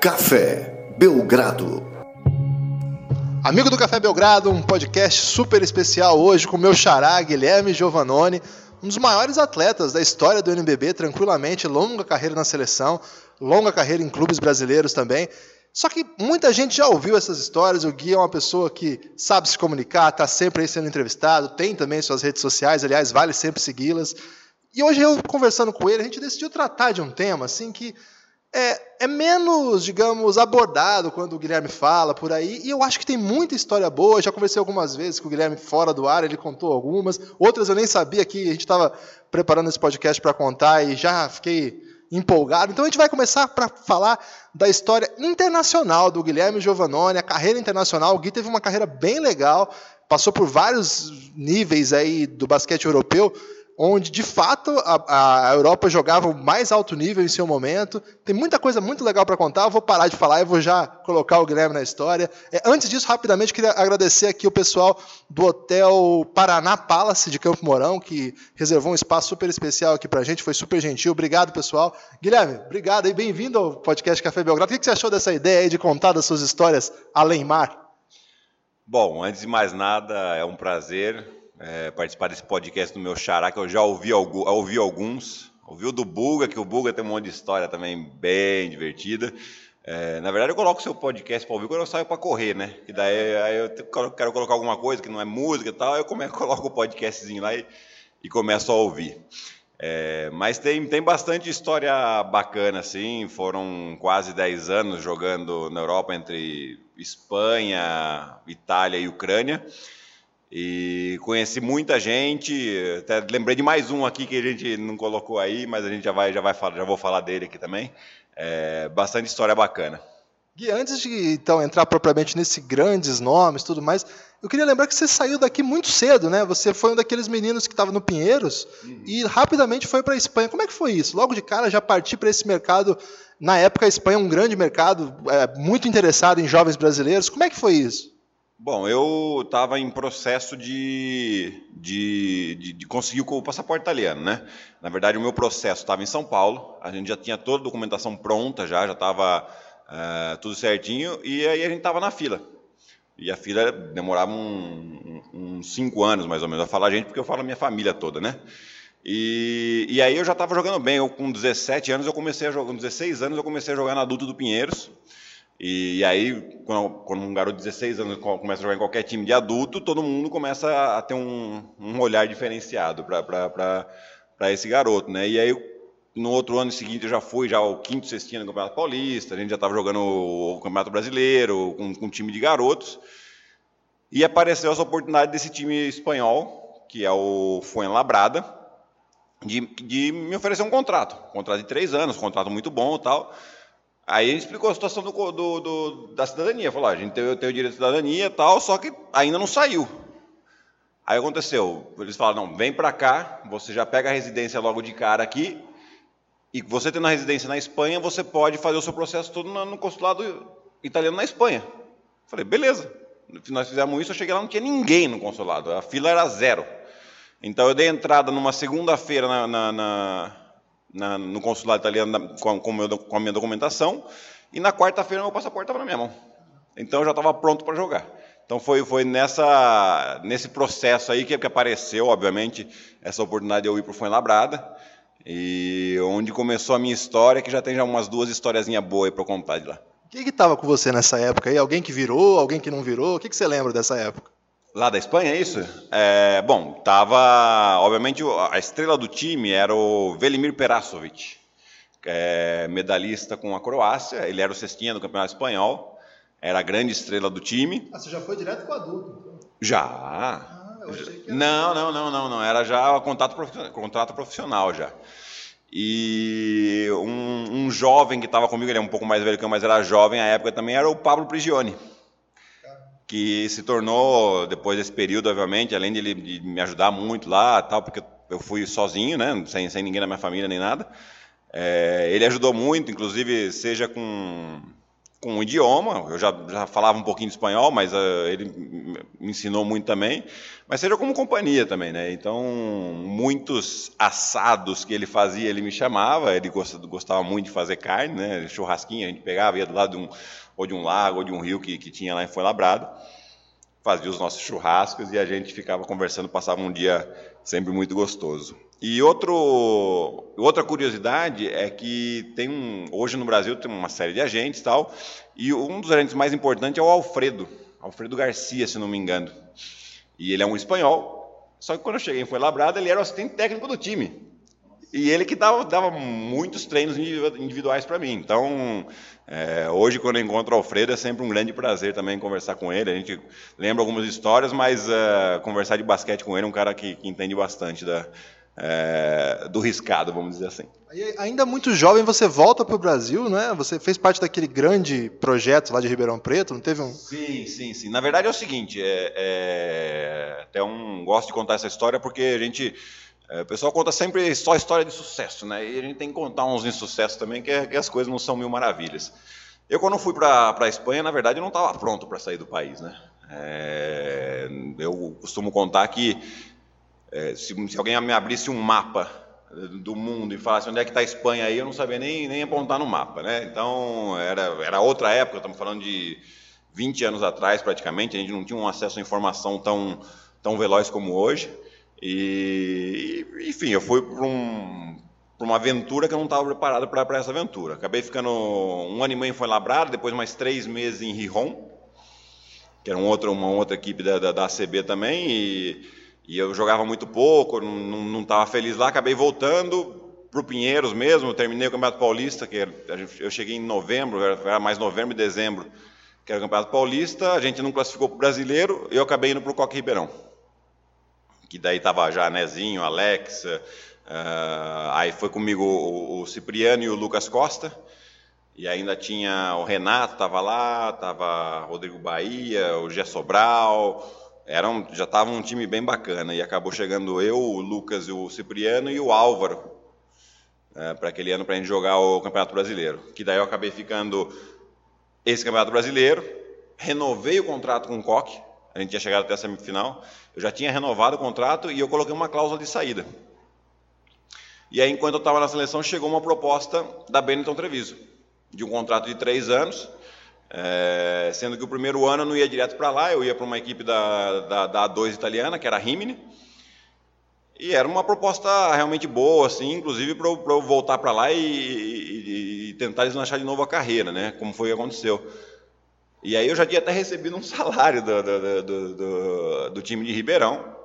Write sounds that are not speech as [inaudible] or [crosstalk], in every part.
Café Belgrado. Amigo do Café Belgrado, um podcast super especial hoje com meu xará Guilherme Giovanoni, um dos maiores atletas da história do NBB, tranquilamente, longa carreira na seleção, longa carreira em clubes brasileiros também. Só que muita gente já ouviu essas histórias. O Gui é uma pessoa que sabe se comunicar, está sempre aí sendo entrevistado, tem também suas redes sociais, aliás, vale sempre segui-las. E hoje eu conversando com ele, a gente decidiu tratar de um tema assim que é, é, menos, digamos, abordado quando o Guilherme fala por aí, e eu acho que tem muita história boa. Já conversei algumas vezes com o Guilherme fora do ar, ele contou algumas, outras eu nem sabia que a gente estava preparando esse podcast para contar e já fiquei empolgado. Então a gente vai começar para falar da história internacional do Guilherme Giovannone, a carreira internacional. O Gui teve uma carreira bem legal, passou por vários níveis aí do basquete europeu onde de fato a, a, Europa jogava o mais alto nível em seu momento. Tem muita coisa muito legal para contar. Eu vou parar de falar e vou já colocar o Guilherme na história. É, antes disso, rapidamente, queria agradecer aqui o pessoal do Hotel Paraná Palace de Campo Mourão, que reservou um espaço super especial aqui para a gente. Foi super gentil. Obrigado, pessoal. Guilherme, obrigado e bem-vindo ao podcast Café Belgrado. O que você achou dessa ideia aí de contar das suas histórias além mar? Bom, antes de mais nada, é um prazer é, participar desse podcast do meu xará, que eu já ouvi, ouvi alguns. Ouvi o do Buga, que o Buga tem um monte de história também bem divertida. É, na verdade, eu coloco o seu podcast para ouvir quando eu saio para correr, né? Que daí aí eu quero colocar alguma coisa que não é música e tal, eu começo, [laughs] coloco o podcastzinho lá e, e começo a ouvir. É, mas tem, tem bastante história bacana, assim. Foram quase 10 anos jogando na Europa entre Espanha, Itália e Ucrânia. E conheci muita gente, até lembrei de mais um aqui que a gente não colocou aí, mas a gente já vai, já vai falar, já vou falar dele aqui também. É, bastante história bacana. Gui, antes de então entrar propriamente nesses grandes nomes, tudo mais, eu queria lembrar que você saiu daqui muito cedo, né? Você foi um daqueles meninos que estava no Pinheiros uhum. e rapidamente foi para a Espanha. Como é que foi isso? Logo de cara já parti para esse mercado. Na época a Espanha é um grande mercado, é, muito interessado em jovens brasileiros. Como é que foi isso? Bom, eu estava em processo de, de, de, de, conseguir o passaporte italiano, né? Na verdade, o meu processo estava em São Paulo, a gente já tinha toda a documentação pronta, já já estava uh, tudo certinho, e aí a gente estava na fila. E a fila demorava uns um, um cinco anos, mais ou menos, a falar a gente, porque eu falo a minha família toda, né? E, e aí eu já estava jogando bem, eu com 17 anos eu comecei a jogar, com 16 anos eu comecei a jogar na adulto do Pinheiros, e, aí, quando, quando, um garoto de 16 anos começa a jogar em qualquer time de adulto, todo mundo começa a ter um, um olhar diferenciado para esse garoto, né? E aí, no outro ano seguinte, eu já fui já o quinto, sextinho no Campeonato Paulista, a gente já estava jogando o Campeonato Brasileiro com, com um time de garotos, e apareceu essa oportunidade desse time espanhol, que é o Fuenlabrada, de, de me oferecer um contrato, um contrato de três anos, um contrato muito bom e tal, Aí ele explicou a situação do, do, do, da cidadania. Falou: ah, a gente tem, tem o direito de cidadania e tal, só que ainda não saiu. Aí aconteceu: eles falaram, não, vem para cá, você já pega a residência logo de cara aqui, e você tendo a residência na Espanha, você pode fazer o seu processo todo no, consulado italiano na Espanha. Falei: beleza. Nós fizemos isso, eu cheguei lá, não tinha ninguém no consulado, a fila era zero. Então eu dei entrada numa segunda-feira na, na na, no consulado italiano com, com, meu, com, a minha documentação, e na quarta-feira meu passaporte estava na minha mão. Então eu já estava pronto para jogar. Então foi, foi nessa, nesse processo aí que, que apareceu, obviamente, essa oportunidade de eu ir para o Fuenlabrada, e onde começou a minha história, que já tem já umas duas historiazinhas boas para contar de lá. Quem que estava com você nessa época aí? Alguém que virou, alguém que não virou? O que, que você lembra dessa época? Lá da Espanha, é isso? É, bom, tava. Obviamente, a estrela do time era o Velimir Perasovic, é medalhista com a Croácia. Ele era o cestinha do Campeonato Espanhol, era a grande estrela do time. Ah, você já foi direto com o adulto? Então. Já. Ah, eu achei que era... Não, não, não, não, não. Era já contato profissional, contrato profissional já. E um, um jovem que estava comigo, ele é um pouco mais velho que eu, mas era jovem à época também, era o Pablo Prigioni que se tornou, depois desse período, obviamente, além de de me ajudar muito lá, tal, porque eu fui sozinho, né, sem, sem ninguém na minha família nem nada, é, ele ajudou muito, inclusive, seja com, com o idioma, eu já, já falava um pouquinho de espanhol, mas uh, ele me ensinou muito também, mas seja como companhia também, né? Então, muitos assados que ele fazia, ele me chamava, ele gostava, gostava muito de fazer carne, né? Churrasquinho, a gente pegava, ia do lado de um, ou de um lago, ou de um rio que, que tinha lá em Fuenlabrada, fazia os nossos churrascos e a gente ficava conversando, passava um dia sempre muito gostoso. E outro, outra curiosidade é que tem um, hoje no Brasil tem uma série de agentes tal, e um dos agentes mais importantes é o Alfredo, Alfredo Garcia, se não me engano. E ele é um espanhol, só que quando eu cheguei em Fuenlabrada, ele era o assistente técnico do time. E ele que dava, dava muitos treinos individuais para mim. Então, é, hoje, quando eu encontro o Alfredo, é sempre um grande prazer também conversar com ele. A gente lembra algumas histórias, mas uh, conversar de basquete com ele é um cara que, que entende bastante da, é, do riscado, vamos dizer assim. E ainda muito jovem, você volta para o Brasil, né? Você fez parte daquele grande projeto lá de Ribeirão Preto, não teve um? Sim, sim, sim. Na verdade é o seguinte, é, é, até um gosto de contar essa história porque a gente é, o pessoal conta sempre só história de sucesso, né? E a gente tem que contar uns insucessos também, que, que as coisas não são mil maravilhas. Eu, quando fui para a Espanha, na verdade, eu não estava pronto para sair do país, né? É, eu costumo contar que é, se, se, alguém me abrisse um mapa do mundo e falasse onde é que está a Espanha aí, eu não sabia nem, nem apontar no mapa, né? Então, era, era outra época, estamos falando de 20 anos atrás, praticamente, a gente não tinha um acesso à informação tão, tão veloz como hoje. E, enfim, eu fui para um, uma aventura que eu não estava preparado para essa aventura. Acabei ficando um ano e meio em Fuenlabrada, depois mais três meses em Rijon, que era um outro, uma outra equipe da, da, da ACB também, e e eu jogava muito pouco, não estava feliz lá, acabei voltando para o Pinheiros mesmo, terminei o Campeonato Paulista, que eu cheguei em novembro, era mais novembro e dezembro, que era o Campeonato Paulista, a gente não classificou para o Brasileiro, eu acabei indo para o Coque Ribeirão. Que daí estava já Nezinho, Alex, uh, aí foi comigo o, o, Cipriano e o Lucas Costa, e ainda tinha o Renato, estava lá, estava Rodrigo Bahia, o Gé Sobral, era um, já estava um time bem bacana e acabou chegando eu, o Lucas, o Cipriano e o Álvaro é, para aquele ano para a gente jogar o Campeonato Brasileiro. Que daí eu acabei ficando esse Campeonato Brasileiro, renovei o contrato com o Coque, a gente tinha chegado até a semifinal, eu já tinha renovado o contrato e eu coloquei uma cláusula de saída. E aí, enquanto eu estava na seleção, chegou uma proposta da Benetton Treviso, de um contrato de três anos, é, sendo que o primeiro ano eu não ia direto para lá, eu ia para uma equipe da, da, da, A2 italiana, que era a Rimini, e era uma proposta realmente boa, assim, inclusive para eu, voltar para lá e, e, e, tentar deslanchar de novo a carreira, né, como foi que aconteceu. E aí eu já tinha até recebido um salário do, do, do, do time de Ribeirão,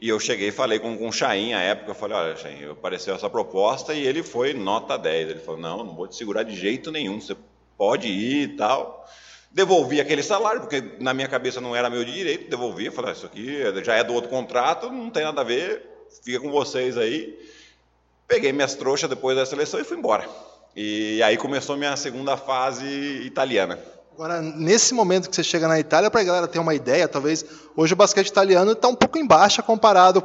e eu cheguei e falei com, com o Chain, à época, eu falei, olha, Chain, apareceu essa proposta, e ele foi nota 10, ele falou, não, não vou te segurar de jeito nenhum, você pode ir e tal. Devolvi aquele salário, porque na minha cabeça não era meu de direito, devolvi, falei, ah, isso aqui já é do outro contrato, não tem nada a ver, fica com vocês aí. Peguei minhas trouxas depois da seleção e fui embora. E aí começou minha segunda fase italiana. Agora, nesse momento que você chega na Itália, para a galera ter uma ideia, talvez hoje o basquete italiano está um pouco em baixa comparado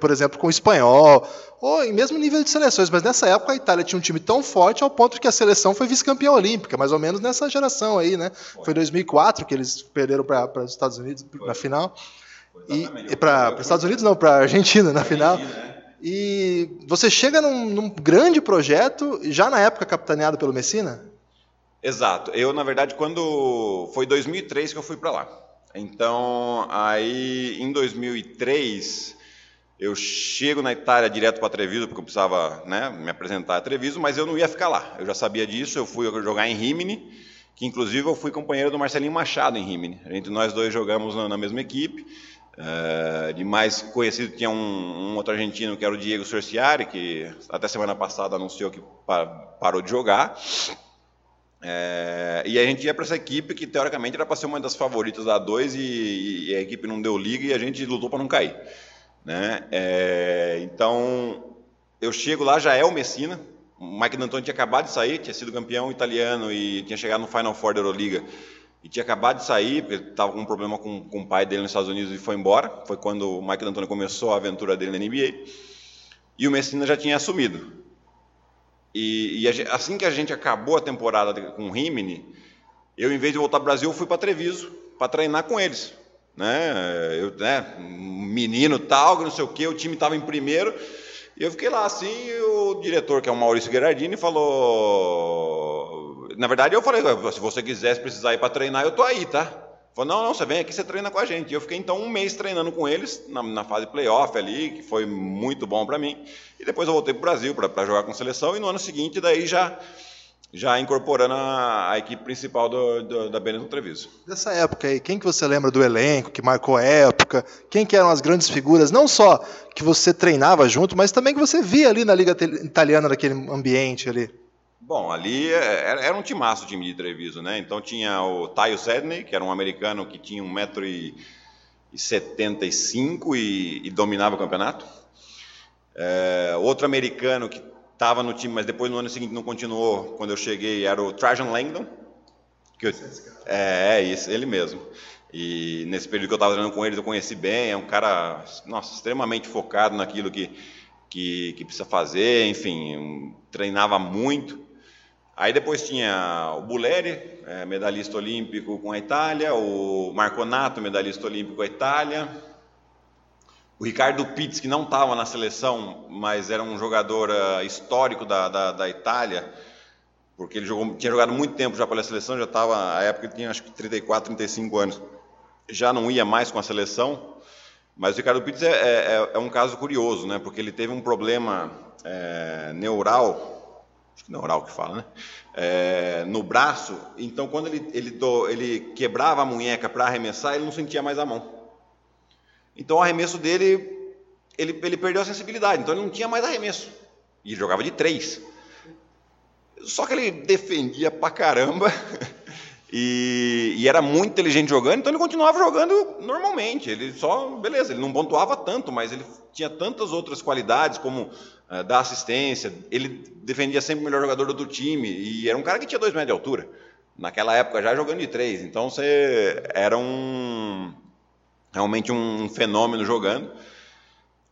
por exemplo, com o espanhol, ou em mesmo nível de seleções, mas nessa época a Itália tinha um time tão forte ao ponto que a seleção foi vice-campeã olímpica, mais ou menos nessa geração aí, né? Foi em 2004 que eles perderam para os Estados Unidos foi. na final. E, e para os Estados Unidos não, para a Argentina na final. Argentina, né? E você chega num, num grande projeto, já na época capitaneado pelo Messina? Exato. Eu, na verdade, quando foi 2003 que eu fui para lá. Então, aí em 2003 eu chego na Itália direto para Treviso, porque eu precisava né, me apresentar a Treviso, mas eu não ia ficar lá. Eu já sabia disso, eu fui jogar em Rimini, que inclusive eu fui companheiro do Marcelinho Machado em Rimini. Entre nós dois jogamos na, na mesma equipe. Uh, de mais conhecido tinha um, um, outro argentino que era o Diego Sorciari, que até semana passada anunciou que parou de jogar. É, e a gente ia para essa equipe que teoricamente era para ser uma das favoritas da A2 e, e, a equipe não deu liga e a gente lutou para não cair. Né? É, então, eu chego lá, já é o Messina. O Mike D'Antoni tinha acabado de sair, tinha sido campeão italiano e tinha chegado no Final Four da Euroliga. E tinha acabado de sair, porque estava com um problema com, com o pai dele nos Estados Unidos e foi embora. Foi quando o Mike D'Antoni começou a aventura dele na NBA. E o Messina já tinha assumido. E, e assim que a gente acabou a temporada com o Rimini, Eu, em vez de voltar para o Brasil, fui para Treviso para treinar com eles. Né? Eu, né, menino tal, não sei o quê, o time estava em primeiro. E eu fiquei lá assim, e o diretor, que é o Maurício Gerardini, falou. Na verdade, eu falei: se você quiser, se precisar ir para treinar, eu tô aí, tá? Falou, não, não, você vem aqui, você treina com a gente. E eu fiquei então um mês treinando com eles na, na fase playoff ali, que foi muito bom para mim. E depois eu voltei para o Brasil para jogar com a seleção. E no ano seguinte, daí já já incorporando a, a equipe principal do, do, da Benetton Treviso. Dessa época aí, quem que você lembra do elenco que marcou época? Quem que eram as grandes figuras, não só que você treinava junto, mas também que você via ali na Liga Italiana, naquele ambiente ali? Bom, ali é, era, um timaço o time de Treviso, né? Então tinha o Tayo Sedney, que era um americano que tinha 1,75m e, e dominava o campeonato. É, outro americano que estava no time, mas depois no ano seguinte não continuou, quando eu cheguei, era o Trajan Langdon. Que eu, é, é isso, ele mesmo. E nesse período que eu estava treinando com ele, eu conheci bem, é um cara, nossa, extremamente focado naquilo que, que, que precisa fazer, enfim, treinava muito. Aí depois tinha o Buleri, é, medalhista olímpico com a Itália, o Marconato, medalhista olímpico com a Itália, o Ricardo Pitts, que não estava na seleção, mas era um jogador uh, histórico da, da, da, Itália, porque ele jogou, tinha jogado muito tempo já pela seleção, já estava, na época tinha acho que 34, 35 anos, já não ia mais com a seleção, mas o Ricardo Pitts é, é, é um caso curioso, né, porque ele teve um problema é, neural, acho que não oral que fala, né? É, no braço. Então, quando ele, ele, do, ele quebrava a munheca para arremessar, ele não sentia mais a mão. Então, o arremesso dele, ele, ele perdeu a sensibilidade. Então, ele não tinha mais arremesso. E ele jogava de três. Só que ele defendia pra caramba. [laughs] E, e, era muito inteligente jogando, então ele continuava jogando normalmente. Ele só, beleza, ele não pontuava tanto, mas ele tinha tantas outras qualidades, como uh, dar assistência. Ele defendia sempre o melhor jogador do time, e era um cara que tinha dois metros de altura. Naquela época já jogando de três. Então você era um realmente um fenômeno jogando.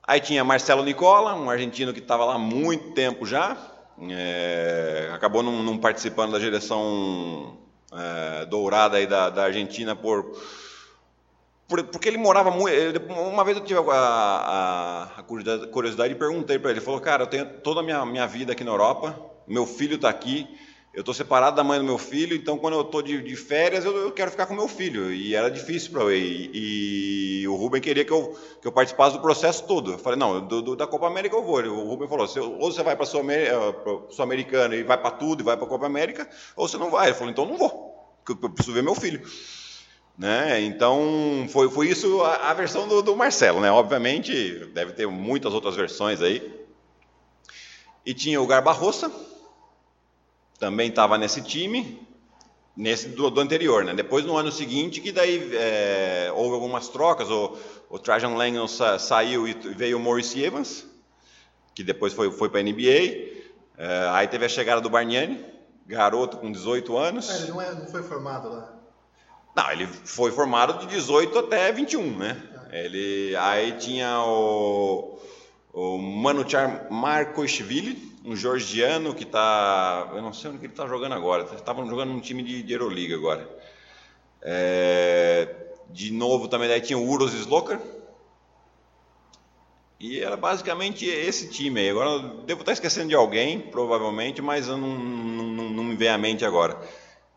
Aí tinha Marcelo Nicola, um argentino que estava lá há muito tempo já. É, acabou não, participando da direção é, dourada aí da, da Argentina por, porque ele morava muito. Uma vez eu tive a, a, curiosidade e perguntei para ele. Ele falou: Cara, eu tenho toda a minha, minha vida aqui na Europa, meu filho está aqui, eu estou separado da mãe do meu filho, então quando eu estou de, de, férias eu, eu, quero ficar com meu filho. E era difícil para eu. E, e, o Rubem queria que eu, que eu participasse do processo todo. Eu falei: Não, do, do, da Copa América eu vou. O Rubem falou: Ou você vai para a Sul-Americana e vai para tudo e vai para a Copa América, ou você não vai. Ele falou: Então não vou, porque eu preciso ver meu filho. Né? Então foi, foi isso a, a versão do, do Marcelo, né? Obviamente deve ter muitas outras versões aí. E tinha o Garbarroça, também estava nesse time, nesse do, do, anterior, né? Depois no ano seguinte que daí é, houve algumas trocas, o, o Trajan Langdon sa, saiu e veio o Maurice Evans, que depois foi, foi para a NBA. É, aí teve a chegada do Bargnani, garoto com 18 anos. É, ele não, é, não, foi formado lá. Não, ele foi formado de 18 até 21, né? Ele, aí tinha o, o Manuchar um georgiano que está. Eu não sei onde ele está jogando agora. Estavam jogando num time de, de Euroliga agora. É, de novo também daí tinha o Uros Sloker. E era basicamente esse time aí. Agora devo estar esquecendo de alguém, provavelmente, mas eu não, não, não me vem à mente agora.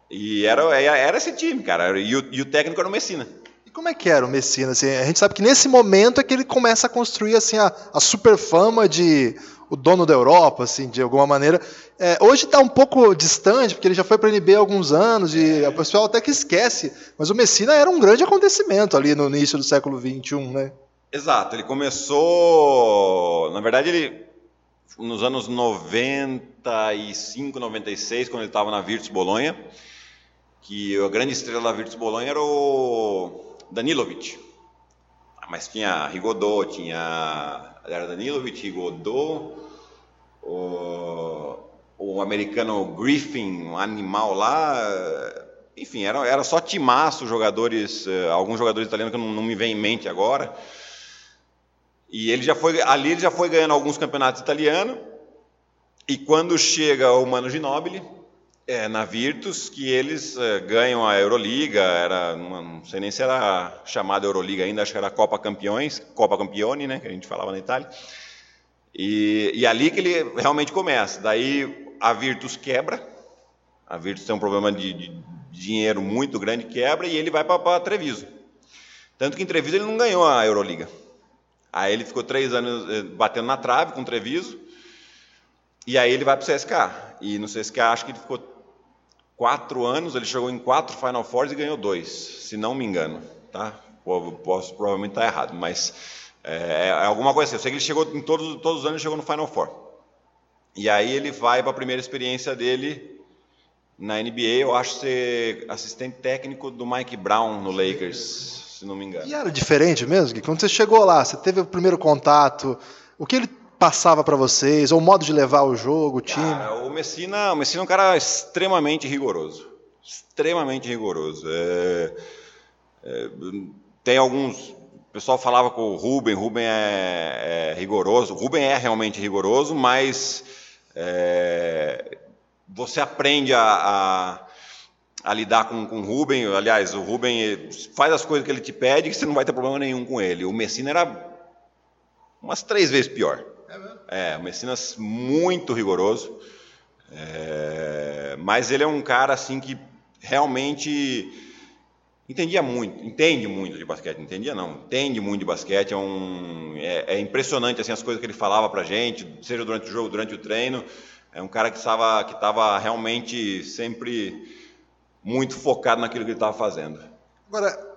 E era, era esse time, cara. E o, e o técnico era o Messina. E como é que era o Messina? Assim, a gente sabe que nesse momento é que ele começa a construir assim, a, a super fama de o dono da Europa, assim, de alguma maneira. É, hoje está um pouco distante, porque ele já foi para a NBA há alguns anos, e o pessoal até que esquece. Mas o Messina era um grande acontecimento ali no início do século XXI, né? Exato, ele começou. Na verdade, ele. Nos anos 95, 96, quando ele estava na Virtus Bolonha, que a grande estrela da Virtus Bolonha era o Danilovic. Mas tinha Rigodô, tinha era Danilovic, Godot, o, o americano Griffin, um animal lá. Enfim, era, era só timaço jogadores, eh, alguns jogadores italianos que não, não me vem em mente agora. E ele já foi, ali ele já foi ganhando alguns campeonatos italianos. E quando chega o Mano Ginóbili, É, na Virtus, que eles é, ganham a Euroliga, era, não sei nem se era chamada Euroliga ainda, acho que era Copa Campeões, Copa Campione, né, que a gente falava na Itália. E, e ali que ele realmente começa. Daí a Virtus quebra, a Virtus tem um problema de, de dinheiro muito grande, quebra, e ele vai para Treviso. Tanto que em Treviso ele não ganhou a Euroliga. Aí ele ficou três anos é, batendo na trave com o Treviso, e aí ele vai para o CSK. E no CSK acho que ele ficou quatro anos, ele chegou em quatro Final Fours e ganhou dois, se não me engano, tá? Posso provavelmente estar errado, mas é, é, alguma coisa assim. Eu sei que ele chegou em todos, todos os anos, chegou no Final Four. E aí ele vai para a primeira experiência dele na NBA, eu acho ser assistente técnico do Mike Brown no Lakers, se não me engano. E era diferente mesmo, Quando você chegou lá, você teve o primeiro contato, o que ele passava para vocês, ou o modo de levar o jogo, o time? Cara, o Messina, o Messina é um cara extremamente rigoroso, extremamente rigoroso. É, é, tem alguns, o pessoal falava com o Ruben, Ruben é, é rigoroso, o Ruben é realmente rigoroso, mas é, você aprende a, a, a, lidar com, com o Ruben. Aliás, o Ruben faz as coisas que ele te pede que você não vai ter problema nenhum com ele. O Messina era umas três vezes pior. É, o Messinas muito rigoroso, é, mas ele é um cara assim que realmente entendia muito, entende muito de basquete, entendia não, entende muito de basquete, é, um, é, é impressionante assim as coisas que ele falava para gente, seja durante o jogo, durante o treino, é um cara que estava que estava realmente sempre muito focado naquilo que ele estava fazendo. Agora,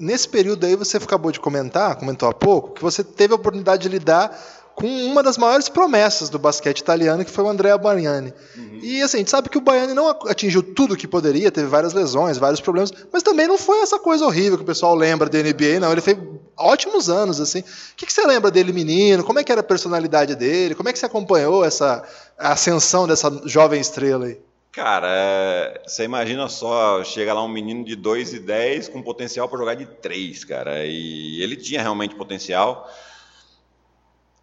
nesse período aí você acabou de comentar, comentou há pouco, que você teve a oportunidade de lidar com uma das maiores promessas do basquete italiano, que foi o Andrea Baiani. Uhum. E assim, a gente sabe que o Baiani não atingiu tudo que poderia, teve várias lesões, vários problemas, mas também não foi essa coisa horrível que o pessoal lembra da NBA, não. Ele fez ótimos anos, assim. O que, que você lembra dele, menino? Como é que era a personalidade dele? Como é que você acompanhou essa ascensão dessa jovem estrela aí? Cara, é, você imagina só, chega lá um menino de 2 e 10 com potencial para jogar de 3, cara. E ele tinha realmente potencial.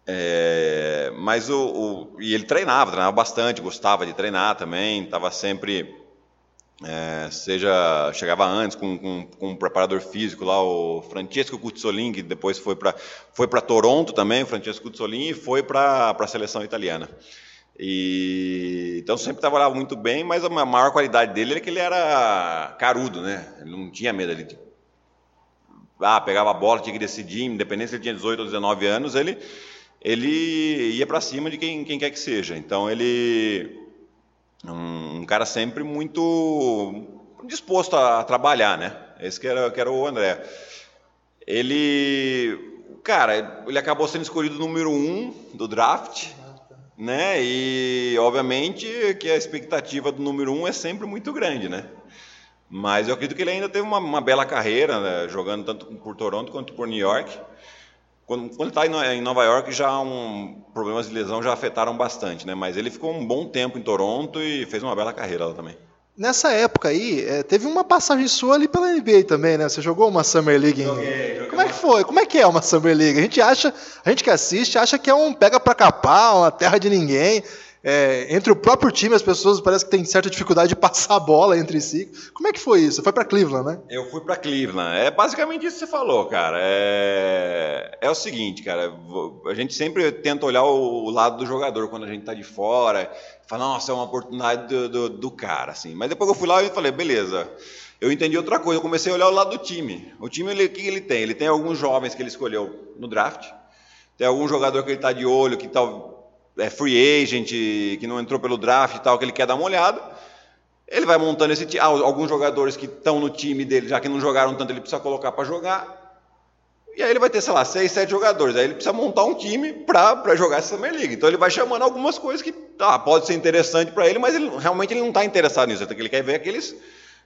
É, mas o, o, e ele treinava, treinava bastante, gostava de treinar também, estava sempre, é, seja chegava antes com, com, com, um preparador físico lá, o Francesco Cuzzolin, que depois foi para foi para Toronto também, o Francesco Cuzzolin, e foi para a seleção italiana. E, então sempre trabalhava muito bem, mas a maior qualidade dele era que ele era carudo, né? Ele não tinha medo de tipo, ah, pegava a bola, tinha que decidir, independente se ele tinha 18 ou 19 anos, ele ele ia para cima de quem, quem quer que seja. Então ele um, cara sempre muito disposto a, trabalhar, né? Esse que era, que era o André. Ele, cara, ele acabou sendo escolhido número um do draft, né? E obviamente que a expectativa do número um é sempre muito grande, né? Mas eu acredito que ele ainda teve uma, uma bela carreira, né? jogando tanto por Toronto quanto por New York. Quando, quando ele está em Nova York, já um, problemas de lesão já afetaram bastante, né? Mas ele ficou um bom tempo em Toronto e fez uma bela carreira lá também. Nessa época aí, é, teve uma passagem sua ali pela NBA também, né? Você jogou uma Summer League. Em... Joguei, joguei Como é que foi? Como é que é uma Summer League? A gente acha, a gente que assiste, acha que é um pega para capar, uma terra de ninguém é, entre o próprio time, as pessoas parece que têm certa dificuldade de passar a bola entre si. Como é que foi isso? Foi para Cleveland, né? Eu fui para Cleveland. É basicamente isso que você falou, cara. É, é o seguinte, cara. A gente sempre tenta olhar o lado do jogador quando a gente tá de fora. Fala, nossa, é uma oportunidade do, do, do cara, assim. Mas depois eu fui lá e falei, beleza. Eu entendi outra coisa. Eu comecei a olhar o lado do time. O time, ele, o que ele tem? Ele tem alguns jovens que ele escolheu no draft. Tem algum jogador que ele está de olho, que tal é, free agent, que não entrou pelo draft e tal, que ele quer dar uma olhada. Ele vai montando esse time. Ah, alguns jogadores que estão no time dele, já que não jogaram tanto, ele precisa colocar para jogar. E aí ele vai ter, sei lá, seis, sete jogadores. Aí ele precisa montar um time para jogar essa Summer League. Então ele vai chamando algumas coisas que ah, pode ser interessante para ele, mas ele, realmente ele não está interessado nisso. Ele quer ver aqueles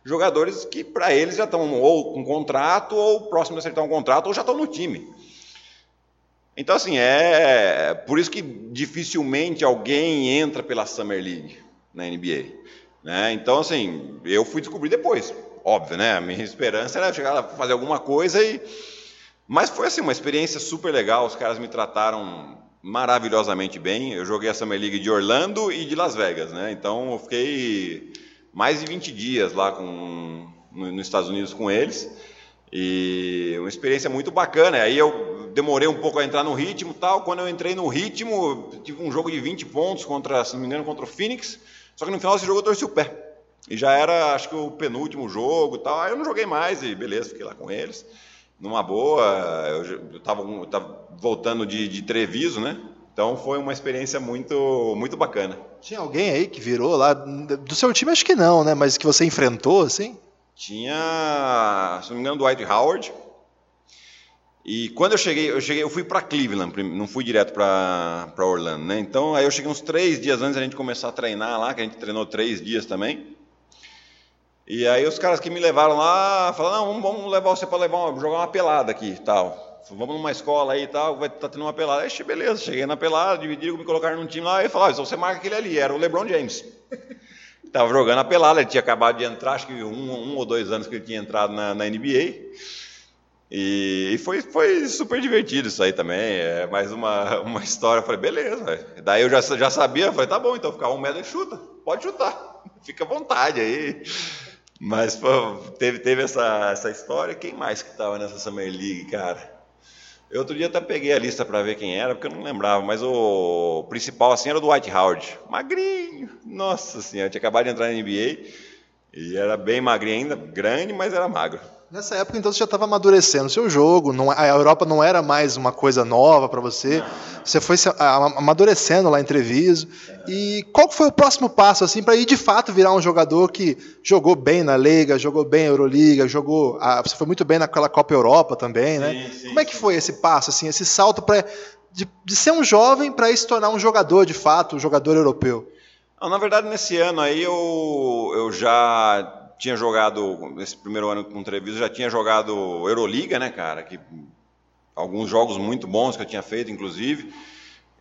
jogadores que para eles já estão ou com contrato, ou próximo a acertar um contrato, ou já estão no time. Então, assim, é por isso que dificilmente alguém entra pela Summer League na NBA. Né? Então, assim, eu fui descobrir depois, óbvio, né? A minha esperança era chegar lá, fazer alguma coisa e. Mas foi assim, uma experiência super legal, os caras me trataram maravilhosamente bem. Eu joguei a Summer League de Orlando e de Las Vegas, né? Então eu fiquei mais de 20 dias lá com, no, nos Estados Unidos com eles. E uma experiência muito bacana. Aí eu demorei um pouco a entrar no ritmo tal. Quando eu entrei no ritmo, tive um jogo de 20 pontos contra, se não me engano, contra o Phoenix. Só que no final desse jogo eu torci o pé. E já era, acho que o penúltimo jogo e tal. Aí eu não joguei mais e beleza, fiquei lá com eles. Numa boa, eu estava voltando de, de Treviso, né? Então foi uma experiência muito, muito bacana. Tinha alguém aí que virou lá, do seu time acho que não, né? Mas que você enfrentou, assim? Tinha, se não me engano, Dwight Howard. E quando eu cheguei, eu cheguei, eu fui para Cleveland, não fui direto para Orlando, né? Então aí eu cheguei uns três dias antes da gente começar a treinar lá, que a gente treinou três dias também. E aí os caras que me levaram lá falaram, não, vamos levar você para levar jogar uma pelada aqui, tal. Vamos numa escola aí e tal, vai estar tá tendo uma pelada. Aí, beleza, cheguei na pelada, dividiram, me colocaram num time lá e falaram, você marca aquele ali, era o LeBron James. [laughs] Estava jogando a pelada, ele tinha acabado de entrar, acho que um, um ou dois anos que ele tinha entrado na, na NBA. E, e, foi, foi super divertido isso aí também. É mais uma, [laughs] uma história. Eu falei, beleza. Véio. Daí eu já, já sabia, falei, tá bom, então ficar um metro e chuta, pode chutar, [laughs] fica à vontade aí. Mas pô, teve, teve essa, essa história. Quem mais que estava nessa Summer League, cara? Eu outro dia até peguei a lista para ver quem era, porque eu não lembrava, mas o principal assim era o do White Howard. Magrinho, nossa senhora, tinha acabado de entrar na NBA e era bem magrinho ainda, grande, mas era magro. Nessa época, então, você já estava amadurecendo o seu jogo, não, a Europa não era mais uma coisa nova para você, não, não. você foi se amadurecendo lá em Treviso. E qual foi o próximo passo assim para ir de fato virar um jogador que jogou bem na Liga, jogou bem na Euroliga, jogou, a, você foi muito bem naquela Copa Europa também, né? Sim, sim, Como é que foi esse passo, assim, esse salto para de, de, ser um jovem para se tornar um jogador de fato, um jogador europeu? Na verdade, nesse ano aí eu, eu já tinha jogado, nesse primeiro ano com o Treviso, já tinha jogado Euroliga, né, cara? Que, alguns jogos muito bons que eu tinha feito, inclusive.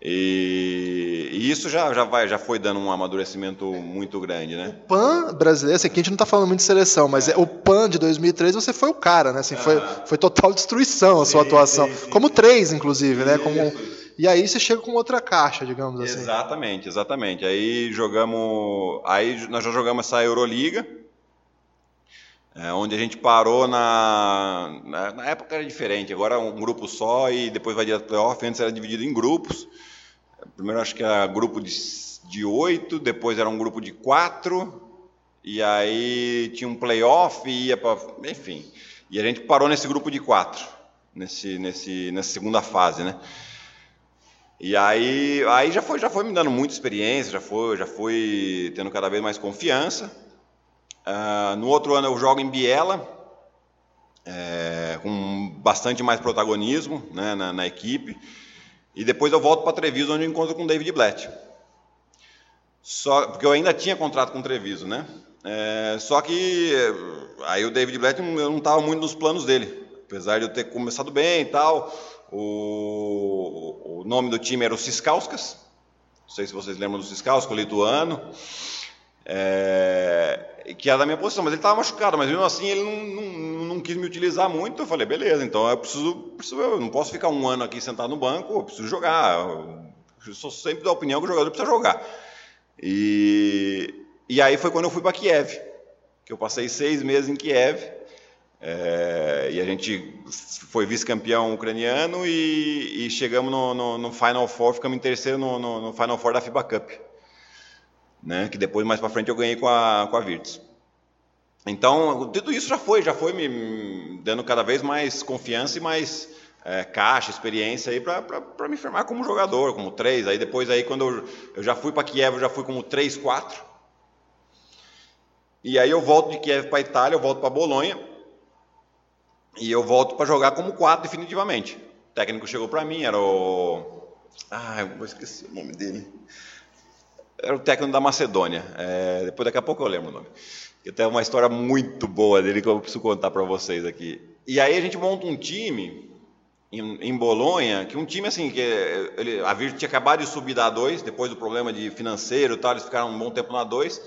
E, e, isso já, já, vai, já foi dando um amadurecimento muito grande, né? O PAN brasileiro, assim, aqui a gente não está falando muito de seleção, mas é. o PAN de 2003 você foi o cara, né? Assim, foi, foi total destruição a sua sim, atuação. Sim, sim, como três, inclusive, né? Como, e aí você chega com outra caixa, digamos assim. Exatamente, exatamente. Aí jogamos. Aí nós já jogamos essa Euroliga é, onde a gente parou na, na, na, época era diferente, agora é um grupo só e depois vai direto para playoff, antes era dividido em grupos. Primeiro acho que era grupo de, de oito, depois era um grupo de quatro, e aí tinha um playoff e ia para. Enfim. E a gente parou nesse grupo de quatro, nesse, nesse, nessa segunda fase, né? E aí, aí já, foi, já foi me dando muita experiência, já foi, já fui tendo cada vez mais confiança. Uh, no outro ano eu jogo em Biela, é, com bastante mais protagonismo né, na, na, equipe. E depois eu volto para Treviso, onde eu encontro com o David Blatt. Só, porque eu ainda tinha contrato com o Treviso, né? É, só que aí o David Blatt não estava muito nos planos dele. Apesar de eu ter começado bem e tal, o, o nome do time era o Siskauskas. Não sei se vocês lembram do Siskauskas, o lituano. É, que era da minha posição, mas ele estava machucado, mas mesmo assim ele não, não, não, quis me utilizar muito. Eu falei, beleza, então eu preciso, preciso, eu não posso ficar um ano aqui sentado no banco, eu preciso jogar. Eu sou sempre da opinião que o jogador precisa jogar. E, e aí foi quando eu fui para Kiev, que eu passei seis meses em Kiev. É, e a gente foi vice-campeão ucraniano e, e chegamos no, no, no, Final Four, ficamos em terceiro no, no Final Four da FIBA Cup né? Que depois mais para frente eu ganhei com a com a Virtus. Então tudo isso já foi, já foi me dando cada vez mais confiança e mais é, caixa, experiência aí para me firmar como jogador, como três. Aí depois aí quando eu, eu já fui para Kiev, eu já fui como três, quatro. E aí eu volto de Kiev para Itália, eu volto para Bolonha e eu volto para jogar como quatro definitivamente. O técnico chegou para mim, era o ah, eu vou esquecer o nome dele era o técnico da Macedônia. É, depois, daqui a pouco eu lembro o nome. Que tem uma história muito boa dele que eu preciso contar para vocês aqui. E aí a gente monta um time em, em Bolonha, que um time assim, que ele, a Virtus tinha acabado de subir da A2, depois do problema de financeiro e tal, eles ficaram um bom tempo na A2.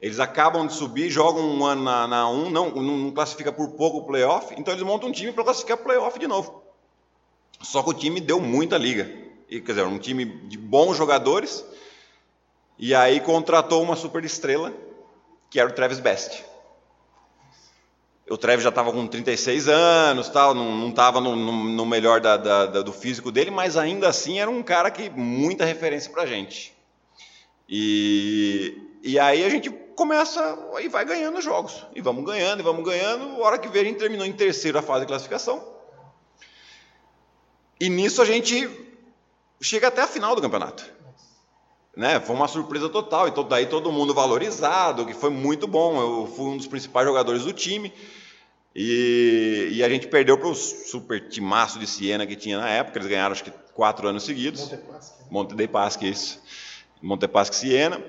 Eles acabam de subir, jogam um ano na, na 1, um, não, não classifica por pouco o playoff, então eles montam um time para classificar o playoff de novo. Só que o time deu muita liga. E, quer dizer, um time de bons jogadores, e aí contratou uma super estrela que era o Travis Best. O Travis já estava com 36 anos, tal, não estava no, no, no, melhor da, da, da, do físico dele, mas ainda assim era um cara que muita referência para gente. E, e aí a gente começa e vai ganhando jogos. E vamos ganhando, e vamos ganhando. A hora que vê, a gente terminou em terceira fase de classificação. E nisso a gente chega até a final do campeonato. Né? Foi uma surpresa total. E daí todo mundo valorizado, que foi muito bom. Eu fui um dos principais jogadores do time. E, e a gente perdeu para o super timaço de Siena que tinha na época. Eles ganharam acho que quatro anos seguidos. Né? Monte dei Paschi, isso. Montepaschi Siena.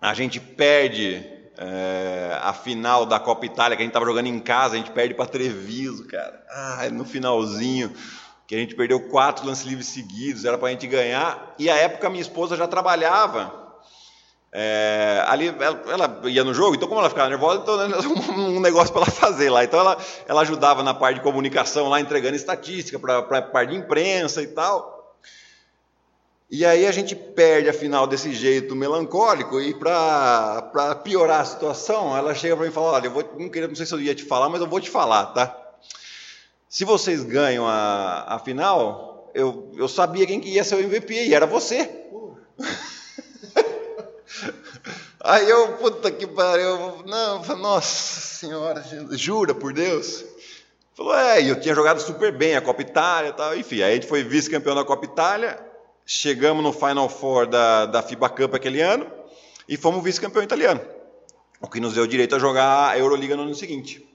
A gente perde é, a final da Copa Itália, que a gente estava jogando em casa, a gente perde para Treviso, cara. Ah, no finalzinho, que a gente perdeu quatro lances livres seguidos, era para a gente ganhar. E a época minha esposa já trabalhava é, ali ela, ela, ia no jogo, então como ela ficava nervosa, então [laughs] um negócio para ela fazer lá. Então ela, ela ajudava na parte de comunicação lá, entregando estatística para a parte de imprensa e tal. E aí a gente perde a final desse jeito melancólico e para piorar a situação, ela chega para mim e fala: olha, eu vou, não, queria, não sei se eu ia te falar, mas eu vou te falar, tá? Se vocês ganham a, a final, eu, eu sabia quem que ia ser o MVP e era você. [laughs] Aí eu, puta que pariu, não, nossa senhora, jura por Deus? Falou, é, eu tinha jogado super bem a Copa Itália e tal, enfim, aí a gente foi vice-campeão da Copa Itália, chegamos no Final Four da, da FIBA Cup aquele ano e fomos vice-campeão italiano, o que nos deu direito a jogar a Euroliga no ano seguinte.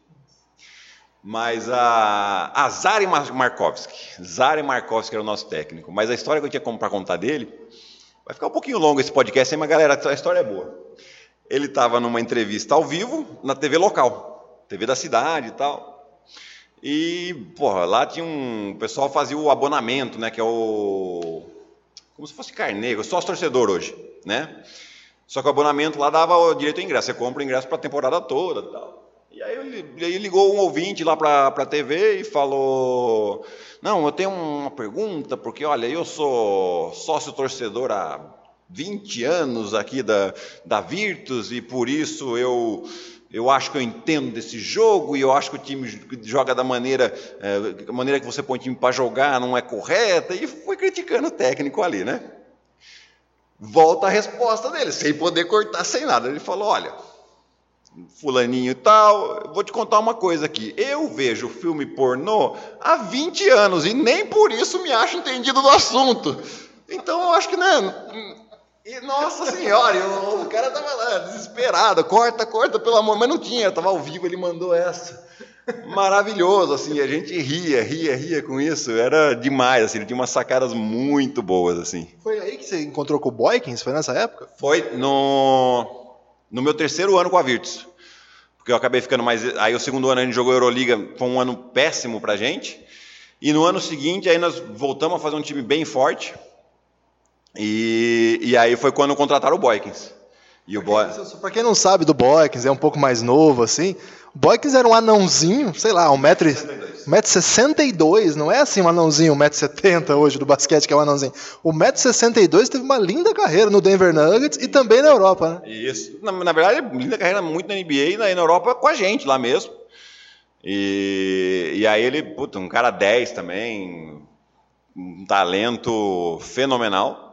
Mas a, a Zari Markovski, Zari Markovski era o nosso técnico, mas a história que eu tinha para contar dele Vai ficar um pouquinho longo esse podcast, mas galera, a história é boa. Ele estava numa entrevista ao vivo na TV local, TV da cidade e tal. E, porra, lá tinha um. O pessoal fazia o abonamento, né? Que é o. Como se fosse carneiro, sócio torcedor hoje, né? Só que o abonamento lá dava o direito ao ingresso. Você compra o ingresso para a temporada toda e tal. E aí ele ligou um ouvinte lá para a TV e falou: Não, eu tenho uma pergunta, porque olha, eu sou sócio torcedor há 20 anos aqui da, da Virtus e por isso eu, eu acho que eu entendo desse jogo e eu acho que o time joga da maneira, é, a maneira que você põe o time para jogar não é correta. E foi criticando o técnico ali, né? Volta a resposta dele, sem poder cortar, sem nada. Ele falou: Olha fulaninho e tal. Vou te contar uma coisa aqui. Eu vejo filme pornô há 20 anos e nem por isso me acho entendido do assunto. Então eu acho que, né? E, nossa senhora, eu, o cara tava lá desesperado, corta, corta, pelo amor, mas não tinha, tava ao vivo, ele mandou essa. Maravilhoso, assim, a gente ria, ria, ria com isso, era demais, assim, ele tinha umas sacadas muito boas, assim. Foi aí que você encontrou com o Boykins, foi nessa época? Foi no no meu terceiro ano com a Virtus. Porque eu acabei ficando mais. Aí o segundo ano a gente jogou Euroliga, foi um ano péssimo pra gente. E no ano seguinte, aí nós voltamos a fazer um time bem forte. E, e aí foi quando contrataram o Boykins. E o Boy... Pra quem não sabe do Boykins, é um pouco mais novo assim. O Boykins era um anãozinho, sei lá, um metro, 1,62m, não é assim um anãozinho, 1,70m hoje do basquete, que é um anãozinho. O 1,62m teve uma linda carreira no Denver Nuggets e também na Europa, né? Isso. Na, na verdade, linda carreira muito na NBA e na, na Europa com a gente lá mesmo. E, e aí ele, puta, um cara 10 também, um talento fenomenal,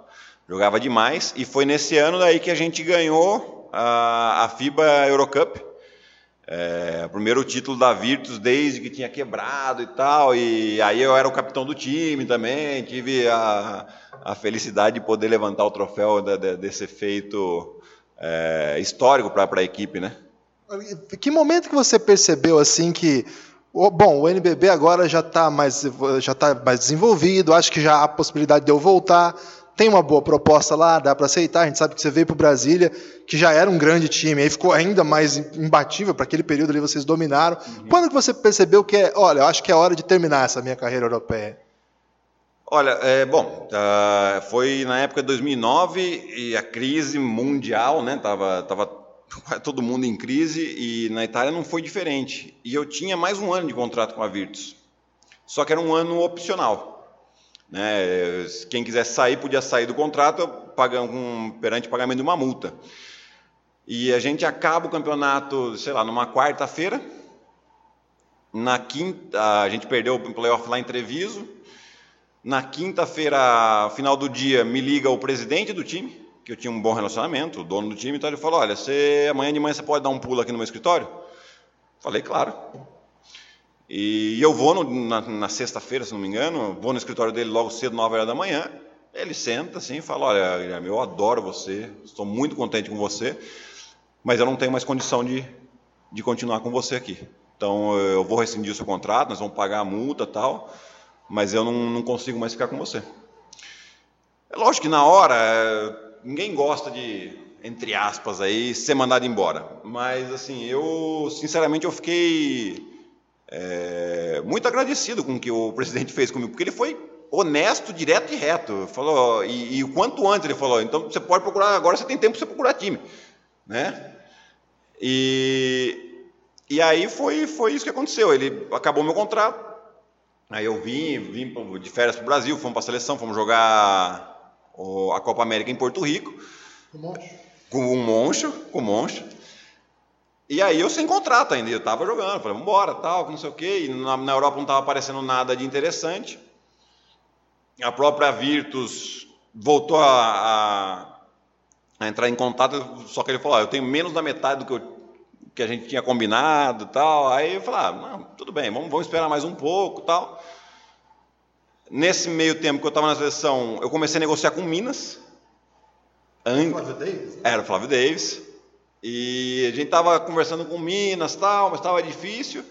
jogava demais. E foi nesse ano daí que a gente ganhou a, a FIBA Eurocup é, primeiro título da Virtus desde que tinha quebrado e tal, e aí eu era o capitão do time também, tive a, a felicidade de poder levantar o troféu de, de, desse feito é, histórico para a equipe, né? Que momento que você percebeu assim que Bom, o NBB agora já está mais, já tá mais desenvolvido, acho que já há a possibilidade de eu voltar tem uma boa proposta lá, dá para aceitar. A gente sabe que você veio para Brasília, que já era um grande time, aí ficou ainda mais imbatível para aquele período ali vocês dominaram. Uhum. Quando que você percebeu que é, olha, eu acho que é hora de terminar essa minha carreira europeia? Olha, é, bom, uh, foi na época de 2009 e a crise mundial, né? Tava, tava [laughs] todo mundo em crise e na Itália não foi diferente. E eu tinha mais um ano de contrato com a Virtus, só que era um ano opcional. Né? Quem quisesse sair podia sair do contrato pagando perante pagamento de uma multa. E a gente acaba o campeonato, sei lá, numa quarta-feira. Na quinta, a gente perdeu o playoff lá em Treviso. Na quinta-feira, final do dia, me liga o presidente do time, que eu tinha um bom relacionamento, o dono do time, então ele falou: Olha, você, amanhã de manhã você pode dar um pulo aqui no meu escritório? Falei, claro. E eu vou no, na, na sexta-feira, se não me engano, vou no escritório dele logo cedo, 9 horas da manhã. Ele senta assim e fala: Olha, Guilherme, eu adoro você, estou muito contente com você, mas eu não tenho mais condição de, de continuar com você aqui. Então eu vou rescindir o seu contrato, nós vamos pagar a multa tal mas eu não, não consigo mais ficar com você. É lógico que na hora, ninguém gosta de, entre aspas, aí, ser mandado embora. Mas, assim, eu, sinceramente, eu fiquei é, muito agradecido com o que o presidente fez comigo, porque ele foi honesto, direto e reto. Falou, e, o quanto antes ele falou, então você pode procurar, agora você tem tempo para você procurar time. Né? E, e aí foi, foi isso que aconteceu. Ele acabou meu contrato, Aí eu vim, vim de férias para o Brasil, fomos para a seleção, fomos jogar a Copa América em Porto Rico. Com o Moncho. Com um Moncho, com o Moncho. E aí eu sem contrato ainda, eu estava jogando, falei, vamos embora, tal, não sei o quê. E na, na Europa não estava aparecendo nada de interessante. A própria Virtus voltou a, a, a entrar em contato, só que ele falou, ah, eu tenho menos da metade do que eu que a gente tinha combinado tal. Aí eu falei, ah, não, tudo bem, vamos, vamos esperar mais um pouco tal. Nesse meio tempo que eu estava na seleção, eu comecei a negociar com Minas. An... Flávio Davis? Era o Flávio Davis. E a gente estava conversando com Minas tal, mas estava difícil.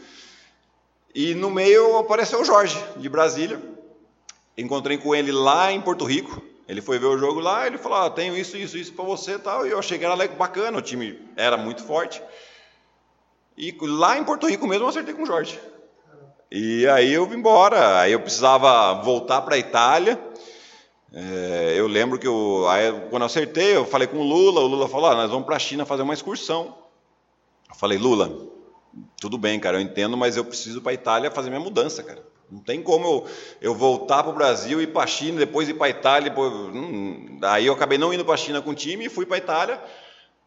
E no meio apareceu o Jorge, de Brasília. Encontrei com ele lá em Porto Rico. Ele foi ver o jogo lá, ele falou: ah, tenho isso, isso, isso para você tal. E eu achei que era bacana, o time era muito forte. E lá em Porto Rico mesmo eu acertei com o Jorge. E aí eu vim embora. Aí eu precisava voltar para a Itália. É, eu lembro que eu, aí, quando eu acertei, eu falei com o Lula. O Lula falou: ah, nós vamos para a China fazer uma excursão. Eu falei: Lula, tudo bem, cara, eu entendo, mas eu preciso para a Itália fazer minha mudança, cara. Não tem como eu, eu voltar para o Brasil, ir para a China, depois ir para a Itália. Depois, hum, eu acabei não indo para a China com o time e fui para a Itália.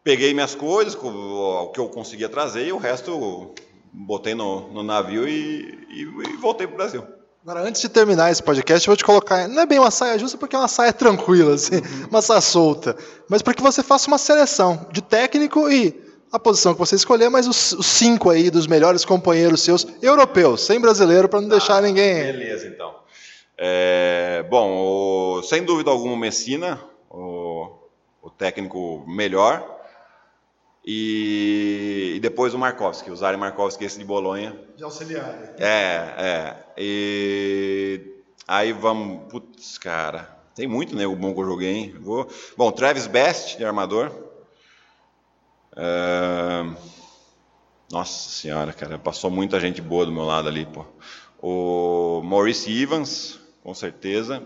Peguei minhas coisas, o que eu conseguia trazer, e o resto botei no, no navio e, e, e voltei para o Brasil. Agora, antes de terminar esse podcast, eu vou te colocar. Não é bem uma saia justa, porque é uma saia tranquila, assim, uhum. uma saia solta. Mas para que você faça uma seleção de técnico e a posição que você escolher, mas os, os cinco aí dos melhores companheiros seus europeus, sem brasileiro, para não ah, deixar ninguém. Beleza, então. É, bom, o, sem dúvida alguma, o Messina, o, o técnico melhor. E, e, depois o Markovski, o Zari Markovski, esse de Bolonha. De auxiliar. É, é. E aí vamos. Putz, cara. Tem muito nego né, bom que eu joguei, hein? Vou... Bom, Travis Best, de armador. É... Nossa senhora, cara. Passou muita gente boa do meu lado ali, pô. O Maurice Evans, com certeza.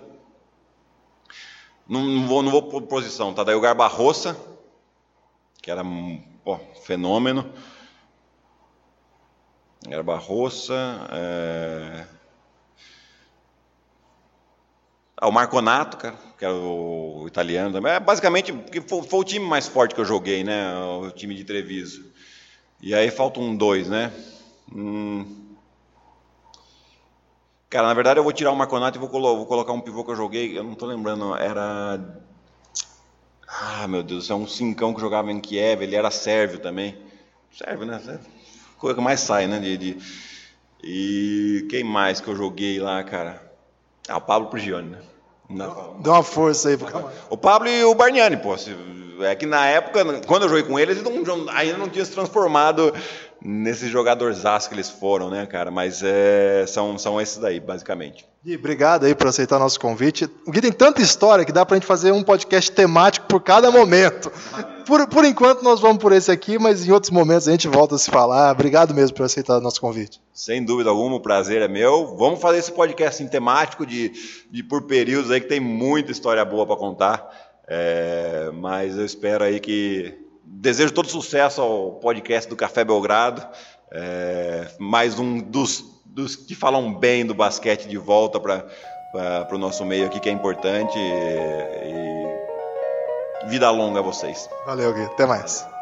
Não, não vou, não vou por posição, tá? Daí o Garbarroça que era um fenômeno. Era Barroça. É... Ah, o Marconato, cara, que era o italiano também. É, basicamente, foi, foi, o time mais forte que eu joguei, né? O time de Treviso. E aí falta um dois, né? Hum... Cara, na verdade eu vou tirar o Marconato e vou, colo vou colocar um pivô que eu joguei, eu não estou lembrando, era ah, meu Deus, é um cincão que jogava em Kiev, ele era sérvio também. Sérvio, né? Coisa que mais sai, né? De, de... E quem mais que eu joguei lá, cara? Ah, o Pablo Prigioni, né? Dá uma força aí pro O Pablo e o Barniani, pô. É que na época, quando eu joguei com eles, eles não, ainda não tinham se transformado nesses jogadores que eles foram, né, cara? Mas é, são, são esses daí, basicamente. Gui, obrigado aí por aceitar nosso convite. O Gui tem tanta história que dá pra gente fazer um podcast temático por cada momento. Por, por enquanto nós vamos por esse aqui, mas em outros momentos a gente volta a se falar. Obrigado mesmo por aceitar nosso convite. Sem dúvida alguma, o prazer é meu. Vamos fazer esse podcast em temático de, de por períodos aí que tem muita história boa para contar. É, mas eu espero aí que desejo todo sucesso ao podcast do Café Belgrado. É, mais um dos, dos que falam bem do basquete de volta para o nosso meio aqui, que é importante. E, e vida longa a vocês. Valeu, Gui. Até mais.